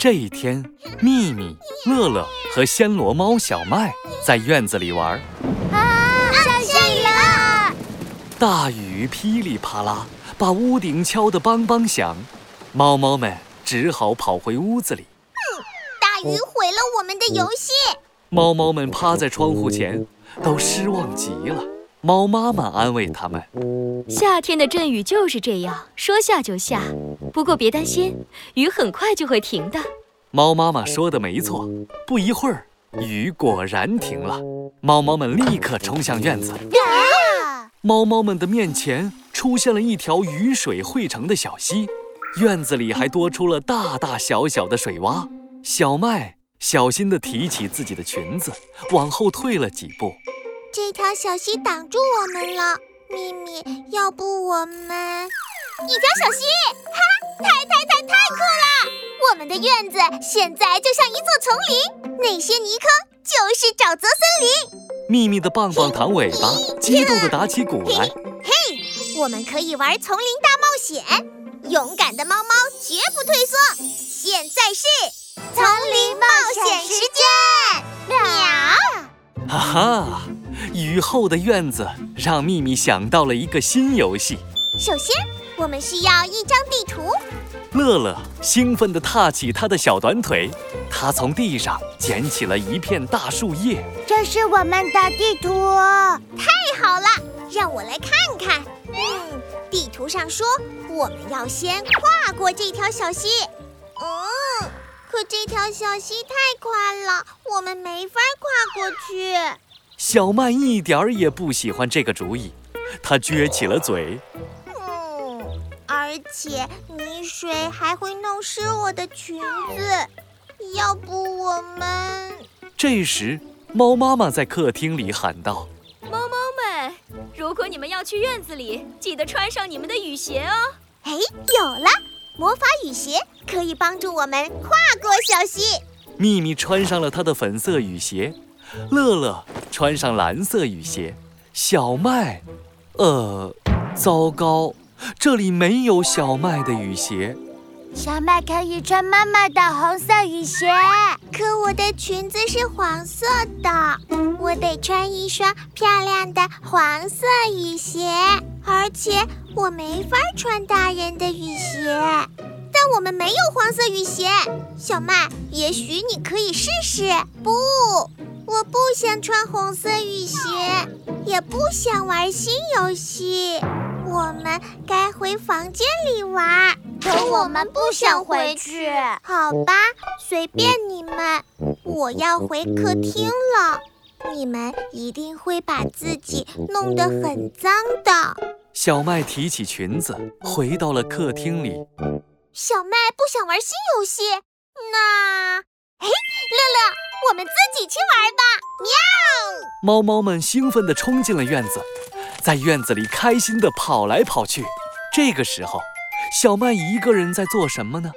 这一天，秘密、乐乐和暹罗猫小麦在院子里玩。啊，下雨了！大雨噼里啪啦，把屋顶敲得梆梆响。猫猫们只好跑回屋子里。大雨毁了我们的游戏。猫猫们趴在窗户前，都失望极了。猫妈妈安慰他们：“夏天的阵雨就是这样，说下就下。不过别担心，雨很快就会停的。”猫妈妈说的没错，不一会儿，雨果然停了。猫猫们立刻冲向院子。啊猫猫们的面前出现了一条雨水汇成的小溪，院子里还多出了大大小小的水洼。小麦小心地提起自己的裙子，往后退了几步。这条小溪挡住我们了，咪咪，要不我们一条小溪？哈，太太太太酷了！我们的院子现在就像一座丛林，那些泥坑就是沼泽森林。秘密的棒棒糖尾巴激动地打起鼓来。嘿，我们可以玩丛林大冒险，勇敢的猫猫绝不退缩。现在是丛林冒险时间，喵！哈哈。雨后的院子让秘密想到了一个新游戏。首先，我们需要一张地图。乐乐兴奋地踏起他的小短腿，他从地上捡起了一片大树叶。这是我们的地图，太好了！让我来看看。嗯，地图上说我们要先跨过这条小溪。嗯，可这条小溪太宽了，我们没法跨过去。小麦一点儿也不喜欢这个主意，他撅起了嘴。嗯，而且泥水还会弄湿我的裙子，要不我们……这时，猫妈妈在客厅里喊道：“猫猫们，如果你们要去院子里，记得穿上你们的雨鞋哦。”哎，有了，魔法雨鞋可以帮助我们跨过小溪。秘密穿上了他的粉色雨鞋。乐乐穿上蓝色雨鞋，小麦，呃，糟糕，这里没有小麦的雨鞋。小麦可以穿妈妈的红色雨鞋，可我的裙子是黄色的，我得穿一双漂亮的黄色雨鞋，而且我没法穿大人的雨鞋。但我们没有黄色雨鞋，小麦，也许你可以试试。不。我不想穿红色雨鞋，也不想玩新游戏。我们该回房间里玩。可我们不想回去。好吧，随便你们。我要回客厅了。你们一定会把自己弄得很脏的。小麦提起裙子，回到了客厅里。小麦不想玩新游戏，那……哎，乐乐。我们自己去玩吧！喵！猫猫们兴奋地冲进了院子，在院子里开心地跑来跑去。这个时候，小麦一个人在做什么呢？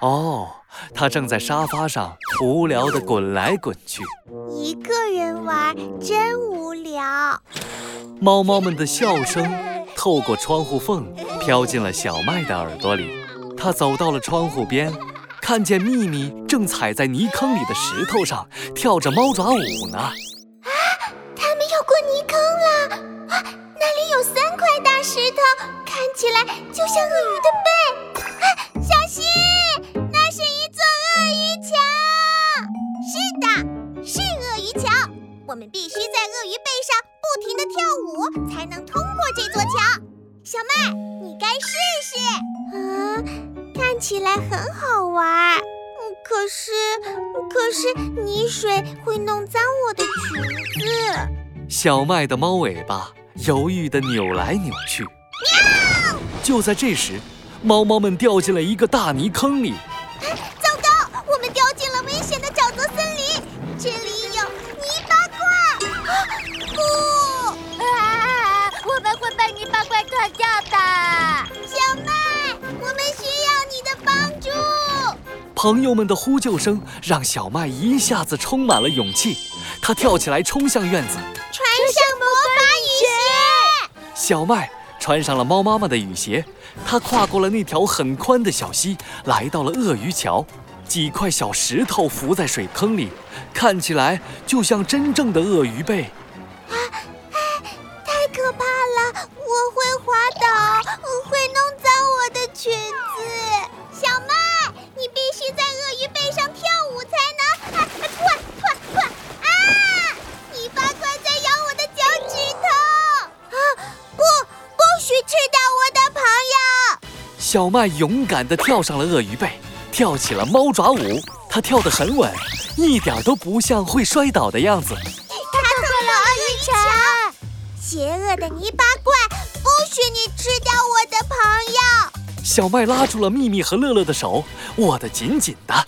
哦，他正在沙发上无聊地滚来滚去。一个人玩真无聊。猫猫们的笑声透过窗户缝飘进了小麦的耳朵里。他走到了窗户边。看见秘密正踩在泥坑里的石头上跳着猫爪舞呢！头，看起来就像鳄鱼的背。啊，小心，那是一座鳄鱼桥！是的，是鳄鱼桥。我们必须在鳄鱼背上不停地跳舞，才能通过这座桥。小麦，你该试试。啊。看起来很好玩，可是，可是泥水会弄脏我的裙子。小麦的猫尾巴犹豫地扭来扭去。喵！就在这时，猫猫们掉进了一个大泥坑里。糟糕，我们掉进了危险的沼泽森林，这里有泥巴怪。不！啊！我们会被泥巴怪吞掉的。小麦。我们需要你的帮助朋友们的呼救声让小麦一下子充满了勇气，他跳起来冲向院子，穿上魔法雨鞋。小麦穿上了猫妈妈的雨鞋，它跨过了那条很宽的小溪，来到了鳄鱼桥。几块小石头浮在水坑里，看起来就像真正的鳄鱼背。啊，太可怕了！我会滑倒，我会弄脏我的裙子。小麦勇敢地跳上了鳄鱼背。跳起了猫爪舞，他跳得很稳，一点都不像会摔倒的样子。他做了鳄鱼桥，邪恶的泥巴怪，不许你吃掉我的朋友！小麦拉住了秘密和乐乐的手，握得紧紧的。啊，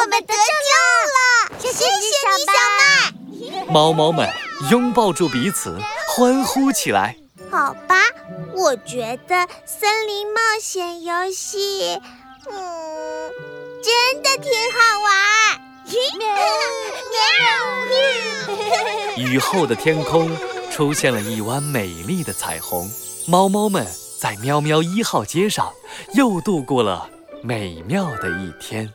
我们得救了！谢谢你，小麦。猫猫们拥抱住彼此，欢呼起来。好吧，我觉得森林冒险游戏。嗯，真的挺好玩。雨后的天空出现了一弯美丽的彩虹，猫猫们在喵喵一号街上又度过了美妙的一天。